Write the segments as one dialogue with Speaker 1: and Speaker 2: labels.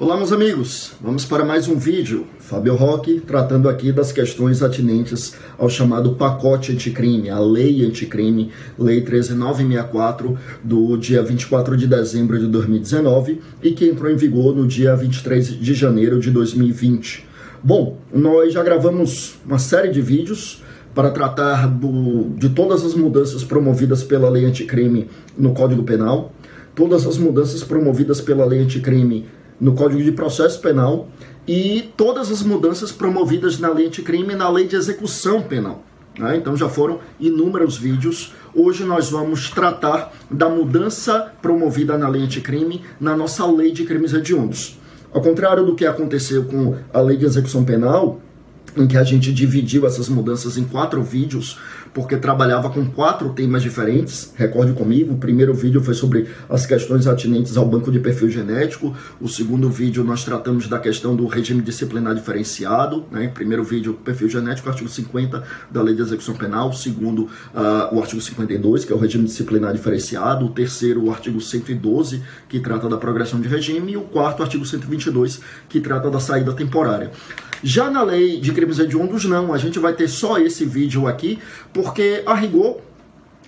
Speaker 1: Olá meus amigos, vamos para mais um vídeo, Fábio Roque, tratando aqui das questões atinentes ao chamado pacote anticrime, a lei anticrime, lei 13964 do dia 24 de dezembro de 2019 e que entrou em vigor no dia 23 de janeiro de 2020. Bom, nós já gravamos uma série de vídeos para tratar do, de todas as mudanças promovidas pela lei anticrime no Código Penal, todas as mudanças promovidas pela lei anticrime no Código de Processo Penal e todas as mudanças promovidas na lei anticrime e na lei de execução penal. Né? Então já foram inúmeros vídeos. Hoje nós vamos tratar da mudança promovida na lei anticrime na nossa lei de crimes hediondos. Ao contrário do que aconteceu com a lei de execução penal, em que a gente dividiu essas mudanças em quatro vídeos, porque trabalhava com quatro temas diferentes. Recorde comigo, o primeiro vídeo foi sobre as questões atinentes ao banco de perfil genético. O segundo vídeo nós tratamos da questão do regime disciplinar diferenciado. Né? Primeiro vídeo, perfil genético, artigo 50 da Lei de Execução Penal. O segundo, uh, o artigo 52, que é o regime disciplinar diferenciado. O terceiro, o artigo 112, que trata da progressão de regime. E o quarto, o artigo 122, que trata da saída temporária. Já na lei de crimes hediondos, não. A gente vai ter só esse vídeo aqui, porque a rigor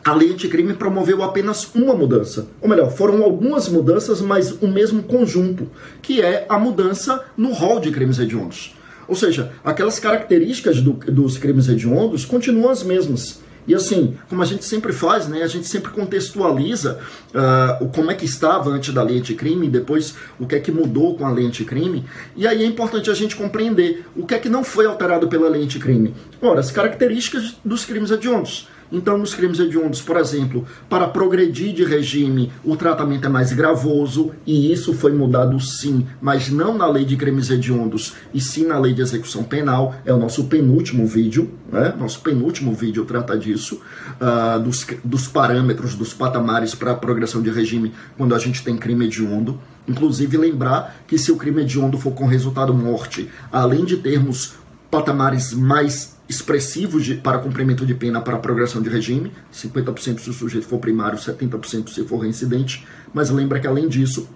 Speaker 1: a lei anticrime promoveu apenas uma mudança. Ou melhor, foram algumas mudanças, mas o mesmo conjunto, que é a mudança no rol de crimes hediondos. Ou seja, aquelas características do, dos crimes hediondos continuam as mesmas. E assim, como a gente sempre faz, né, a gente sempre contextualiza uh, como é que estava antes da lei anticrime, depois o que é que mudou com a lei anticrime. E aí é importante a gente compreender o que é que não foi alterado pela lei anticrime. Ora, as características dos crimes hediondos. Então, nos crimes hediondos, por exemplo, para progredir de regime, o tratamento é mais gravoso, e isso foi mudado sim, mas não na lei de crimes hediondos, e sim na lei de execução penal. É o nosso penúltimo vídeo, né? Nosso penúltimo vídeo trata disso, uh, dos, dos parâmetros, dos patamares para progressão de regime quando a gente tem crime hediondo. Inclusive, lembrar que se o crime hediondo for com resultado morte, além de termos patamares mais expressivos de, para cumprimento de pena para progressão de regime, 50% se o sujeito for primário, 70% se for reincidente, mas lembra que além disso,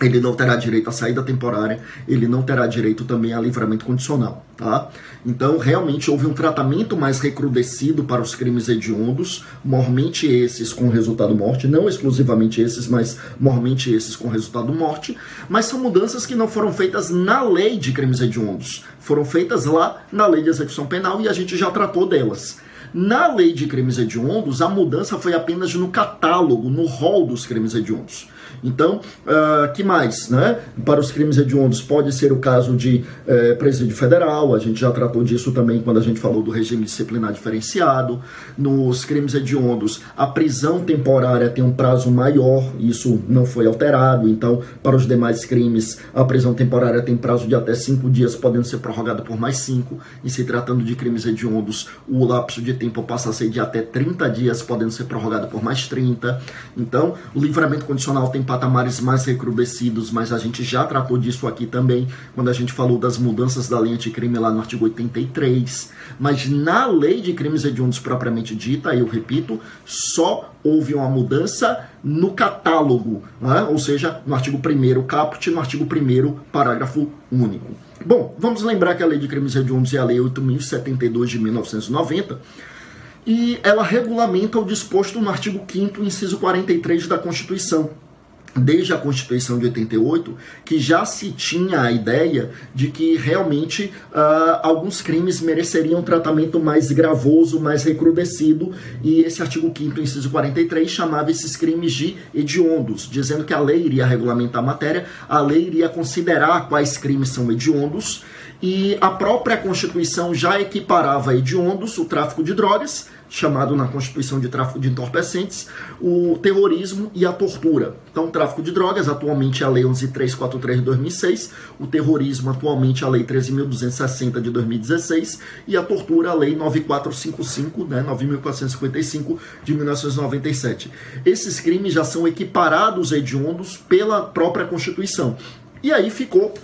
Speaker 1: ele não terá direito à saída temporária, ele não terá direito também a livramento condicional, tá? Então, realmente houve um tratamento mais recrudescido para os crimes hediondos, mormente esses com resultado morte, não exclusivamente esses, mas mormente esses com resultado morte, mas são mudanças que não foram feitas na lei de crimes hediondos, foram feitas lá na lei de execução penal e a gente já tratou delas. Na lei de crimes hediondos, a mudança foi apenas no catálogo, no rol dos crimes hediondos. Então, uh, que mais? Né? Para os crimes hediondos, pode ser o caso de uh, presídio federal, a gente já tratou disso também quando a gente falou do regime disciplinar diferenciado. Nos crimes hediondos, a prisão temporária tem um prazo maior, isso não foi alterado. Então, para os demais crimes, a prisão temporária tem prazo de até cinco dias, podendo ser prorrogada por mais cinco. E se tratando de crimes hediondos, o lapso de tempo passa a ser de até 30 dias, podendo ser prorrogado por mais 30. Então, o livramento condicional tem patamares mais recrudescidos, mas a gente já tratou disso aqui também, quando a gente falou das mudanças da lei anticrime lá no artigo 83. Mas na lei de crimes hediondos propriamente dita, eu repito, só houve uma mudança no catálogo, né? ou seja, no artigo 1 caput, no artigo 1 parágrafo único. Bom, vamos lembrar que a lei de crimes hediondos é a lei 8.072 de 1990, e ela regulamenta o disposto no artigo 5 inciso 43 da Constituição. Desde a Constituição de 88, que já se tinha a ideia de que realmente uh, alguns crimes mereceriam tratamento mais gravoso, mais recrudescido, e esse artigo 5 inciso 43, chamava esses crimes de hediondos, dizendo que a lei iria regulamentar a matéria, a lei iria considerar quais crimes são hediondos, e a própria Constituição já equiparava hediondos o tráfico de drogas, chamado na Constituição de tráfico de entorpecentes, o terrorismo e a tortura. Então, tráfico de drogas, atualmente a Lei 11343 de 2006, o terrorismo, atualmente a Lei 13.260 de 2016, e a tortura, a Lei 9455, né, 9.455 de 1997. Esses crimes já são equiparados hediondos pela própria Constituição. E aí ficou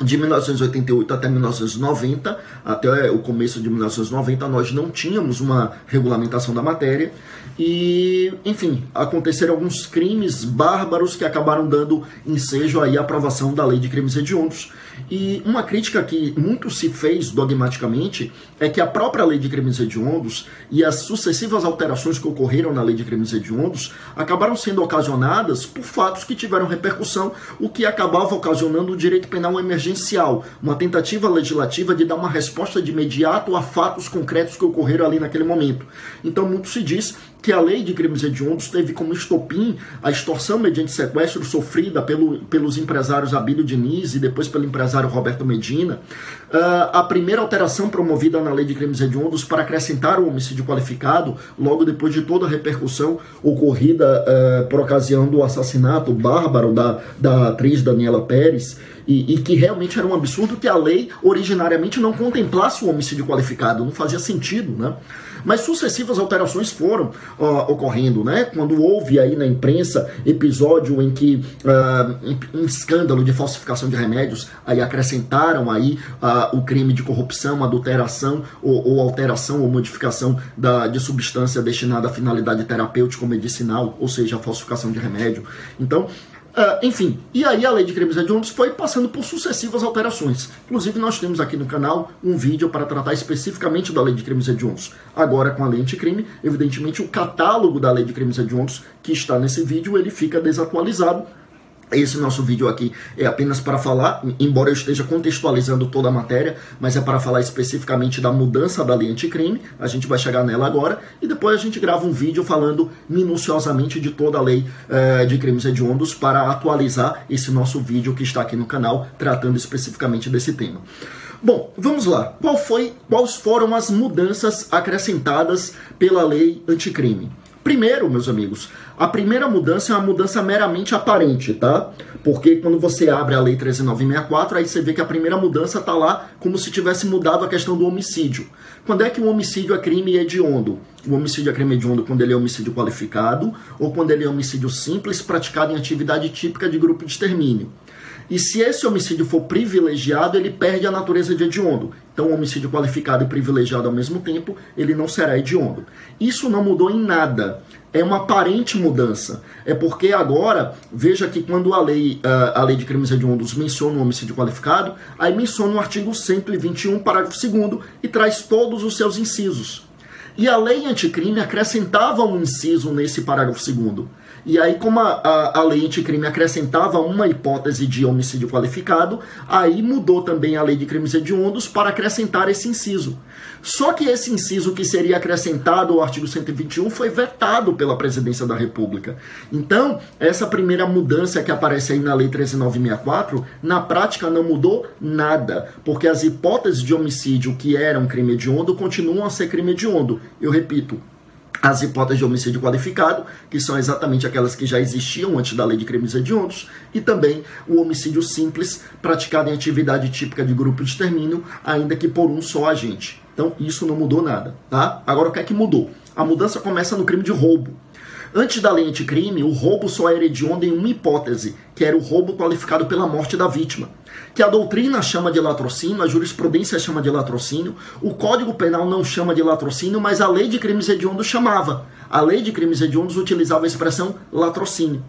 Speaker 1: de 1988 até 1990, até o começo de 1990, nós não tínhamos uma regulamentação da matéria e, enfim, aconteceram alguns crimes bárbaros que acabaram dando ensejo aí à aprovação da lei de crimes hediondos. E uma crítica que muito se fez dogmaticamente é que a própria lei de crimes hediondos e as sucessivas alterações que ocorreram na lei de crimes hediondos acabaram sendo ocasionadas por fatos que tiveram repercussão, o que acabava ocasionando o direito penal emergencial, uma tentativa legislativa de dar uma resposta de imediato a fatos concretos que ocorreram ali naquele momento. Então, muito se diz que a lei de crimes hediondos teve como estopim a extorsão mediante sequestro sofrida pelo, pelos empresários Abílio Diniz e depois pelo empresário Roberto Medina. Uh, a primeira alteração promovida na lei de crimes hediondos para acrescentar o homicídio qualificado, logo depois de toda a repercussão ocorrida uh, por ocasião do assassinato bárbaro da, da atriz Daniela Pérez, e, e, que realmente era um absurdo que a lei originariamente não contemplasse o homicídio qualificado, não fazia sentido, né? Mas sucessivas alterações foram uh, ocorrendo, né? Quando houve aí na imprensa episódio em que uh, um escândalo de falsificação de remédios, aí acrescentaram aí uh, o crime de corrupção, adulteração ou, ou alteração ou modificação da, de substância destinada à finalidade terapêutica ou medicinal, ou seja, a falsificação de remédio. Então, Uh, enfim, e aí a lei de crimes hediondos foi passando por sucessivas alterações. Inclusive, nós temos aqui no canal um vídeo para tratar especificamente da lei de crimes hediondos. Agora, com a lei anticrime, evidentemente, o catálogo da lei de crimes hediondos que está nesse vídeo ele fica desatualizado esse nosso vídeo aqui é apenas para falar, embora eu esteja contextualizando toda a matéria, mas é para falar especificamente da mudança da lei anticrime, a gente vai chegar nela agora, e depois a gente grava um vídeo falando minuciosamente de toda a lei eh, de crimes hediondos para atualizar esse nosso vídeo que está aqui no canal, tratando especificamente desse tema. Bom, vamos lá. Qual foi, quais foram as mudanças acrescentadas pela lei anticrime? Primeiro, meus amigos, a primeira mudança é uma mudança meramente aparente, tá? Porque quando você abre a Lei 13964, aí você vê que a primeira mudança tá lá como se tivesse mudado a questão do homicídio. Quando é que um homicídio é crime hediondo? O homicídio é crime hediondo quando ele é homicídio qualificado ou quando ele é homicídio simples praticado em atividade típica de grupo de extermínio. E se esse homicídio for privilegiado, ele perde a natureza de hediondo. Então, homicídio qualificado e privilegiado ao mesmo tempo, ele não será hediondo. Isso não mudou em nada. É uma aparente mudança. É porque agora, veja que quando a lei, a lei de crimes hediondos menciona o homicídio qualificado, aí menciona o artigo 121, parágrafo 2 e traz todos os seus incisos. E a lei anticrime acrescentava um inciso nesse parágrafo 2 e aí, como a, a, a lei anticrime acrescentava uma hipótese de homicídio qualificado, aí mudou também a lei de crimes hediondos para acrescentar esse inciso. Só que esse inciso que seria acrescentado ao artigo 121 foi vetado pela presidência da República. Então, essa primeira mudança que aparece aí na lei 13964, na prática não mudou nada, porque as hipóteses de homicídio que eram crime hediondo continuam a ser crime hediondo. Eu repito, as hipóteses de homicídio qualificado, que são exatamente aquelas que já existiam antes da lei de crimes hediondos, e também o homicídio simples, praticado em atividade típica de grupo de extermínio, ainda que por um só agente. Então, isso não mudou nada, tá? Agora, o que é que mudou? A mudança começa no crime de roubo. Antes da lei anticrime, o roubo só era hediondo em uma hipótese, que era o roubo qualificado pela morte da vítima. Que a doutrina chama de latrocínio, a jurisprudência chama de latrocínio, o Código Penal não chama de latrocínio, mas a lei de crimes hediondos chamava. A lei de crimes hediondos utilizava a expressão latrocínio.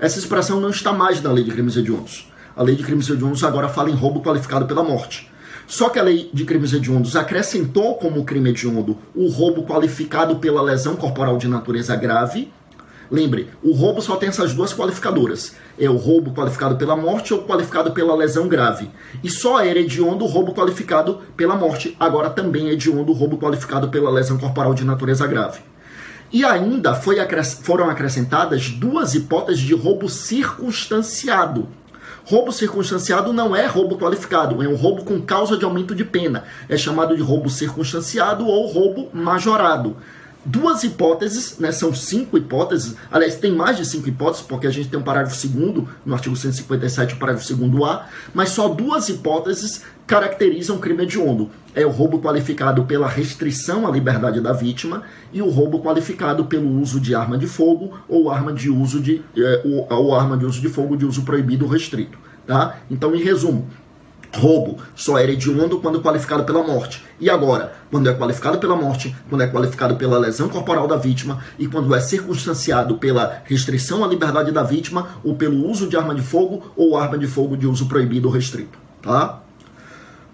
Speaker 1: Essa expressão não está mais na lei de crimes hediondos. A lei de crimes hediondos agora fala em roubo qualificado pela morte. Só que a lei de crimes hediondos acrescentou como crime hediondo o roubo qualificado pela lesão corporal de natureza grave Lembre, o roubo só tem essas duas qualificadoras. É o roubo qualificado pela morte ou qualificado pela lesão grave. E só era hediondo o roubo qualificado pela morte. Agora também é hediondo o roubo qualificado pela lesão corporal de natureza grave. E ainda foram acrescentadas duas hipóteses de roubo circunstanciado. Roubo circunstanciado não é roubo qualificado, é um roubo com causa de aumento de pena. É chamado de roubo circunstanciado ou roubo majorado duas hipóteses, né, são cinco hipóteses, aliás, tem mais de cinco hipóteses, porque a gente tem um parágrafo segundo no artigo 157, o parágrafo segundo A, mas só duas hipóteses caracterizam crime hediondo. É o roubo qualificado pela restrição à liberdade da vítima e o roubo qualificado pelo uso de arma de fogo ou arma de uso de, é, ou, ou arma de uso de fogo de uso proibido ou restrito. Tá? Então, em resumo, Roubo só era hediondo quando qualificado pela morte. E agora, quando é qualificado pela morte, quando é qualificado pela lesão corporal da vítima e quando é circunstanciado pela restrição à liberdade da vítima ou pelo uso de arma de fogo ou arma de fogo de uso proibido ou restrito, tá?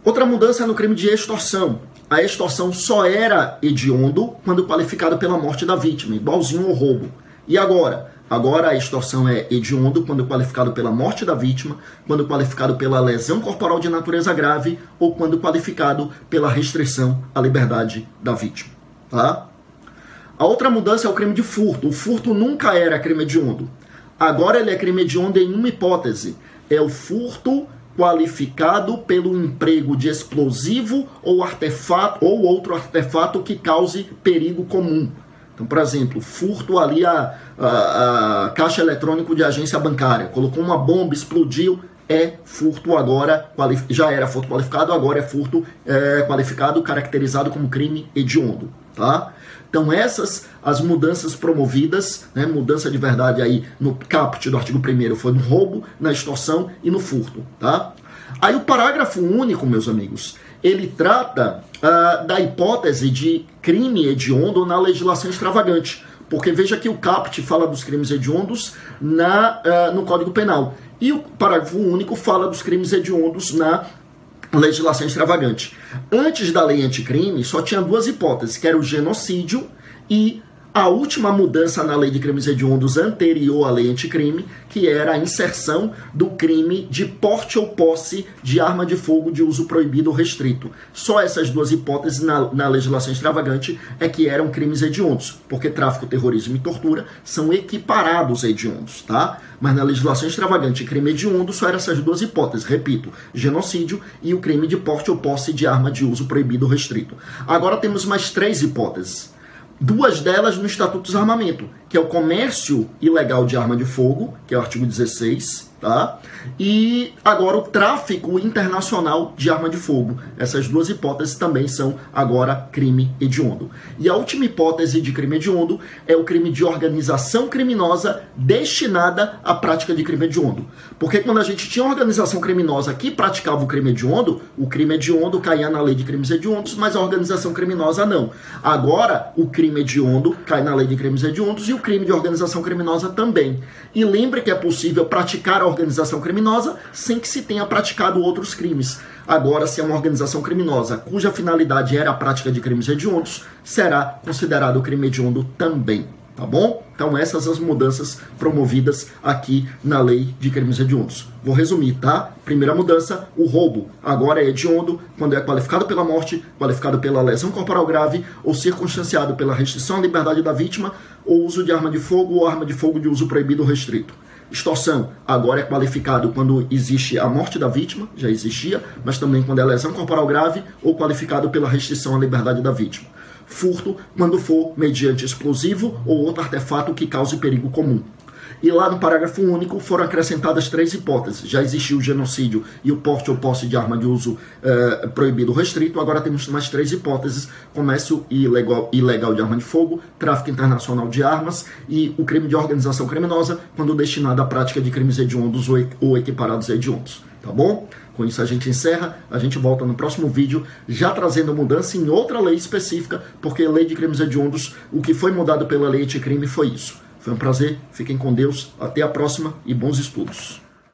Speaker 1: Outra mudança é no crime de extorsão. A extorsão só era hediondo quando qualificado pela morte da vítima, igualzinho ao roubo. E agora, Agora a extorsão é hediondo quando qualificado pela morte da vítima, quando qualificado pela lesão corporal de natureza grave ou quando qualificado pela restrição à liberdade da vítima. Tá? A outra mudança é o crime de furto. O furto nunca era crime hediondo. Agora ele é crime hediondo em uma hipótese. É o furto qualificado pelo emprego de explosivo ou artefato ou outro artefato que cause perigo comum. Então, por exemplo, furto ali a, a, a caixa eletrônico de agência bancária, colocou uma bomba, explodiu, é furto agora, já era furto qualificado, agora é furto é, qualificado, caracterizado como crime hediondo, tá? Então essas as mudanças promovidas, né, mudança de verdade aí no caput do artigo 1 foi no roubo, na extorsão e no furto, tá? Aí o parágrafo único, meus amigos, ele trata uh, da hipótese de crime hediondo na legislação extravagante. Porque veja que o CAPT fala dos crimes hediondos na, uh, no Código Penal. E o parágrafo único fala dos crimes hediondos na legislação extravagante. Antes da lei anticrime, só tinha duas hipóteses, que era o genocídio e a última mudança na lei de crimes hediondos anterior à lei anticrime, que era a inserção do crime de porte ou posse de arma de fogo de uso proibido ou restrito. Só essas duas hipóteses na, na legislação extravagante é que eram crimes hediondos, porque tráfico, terrorismo e tortura são equiparados hediondos, tá? Mas na legislação extravagante, crime hediondo só eram essas duas hipóteses, repito, genocídio e o crime de porte ou posse de arma de uso proibido ou restrito. Agora temos mais três hipóteses duas delas no Estatuto dos Armamento, que é o comércio ilegal de arma de fogo, que é o artigo 16, tá? E agora o tráfico internacional de arma de fogo. Essas duas hipóteses também são agora crime hediondo. E a última hipótese de crime hediondo é o crime de organização criminosa destinada à prática de crime hediondo. Porque quando a gente tinha organização criminosa que praticava o crime hediondo, o crime hediondo caía na lei de crimes hediondos, mas a organização criminosa não. Agora, o crime hediondo cai na lei de crimes hediondos e o crime de organização criminosa também. E lembre que é possível praticar a organização criminosa sem que se tenha praticado outros crimes. Agora, se é uma organização criminosa cuja finalidade era a prática de crimes hediondos, será considerado crime hediondo também. Tá bom? Então, essas as mudanças promovidas aqui na lei de crimes hediondos. Vou resumir, tá? Primeira mudança, o roubo. Agora é hediondo quando é qualificado pela morte, qualificado pela lesão corporal grave ou circunstanciado pela restrição à liberdade da vítima ou uso de arma de fogo ou arma de fogo de uso proibido ou restrito. Extorsão agora é qualificado quando existe a morte da vítima, já existia, mas também quando é lesão corporal grave ou qualificado pela restrição à liberdade da vítima. Furto quando for mediante explosivo ou outro artefato que cause perigo comum. E lá no parágrafo único foram acrescentadas três hipóteses. Já existiu o genocídio e o porte ou posse de arma de uso eh, proibido ou restrito. Agora temos mais três hipóteses: comércio ilegal, ilegal de arma de fogo, tráfico internacional de armas e o crime de organização criminosa, quando destinado à prática de crimes hediondos ou, equiparados hediondos. Tá bom? Com isso a gente encerra, a gente volta no próximo vídeo, já trazendo mudança em outra lei específica, porque lei de crimes hediondos, o que foi mudado pela lei anticrime foi isso foi um prazer, fiquem com Deus, até a próxima e bons estudos.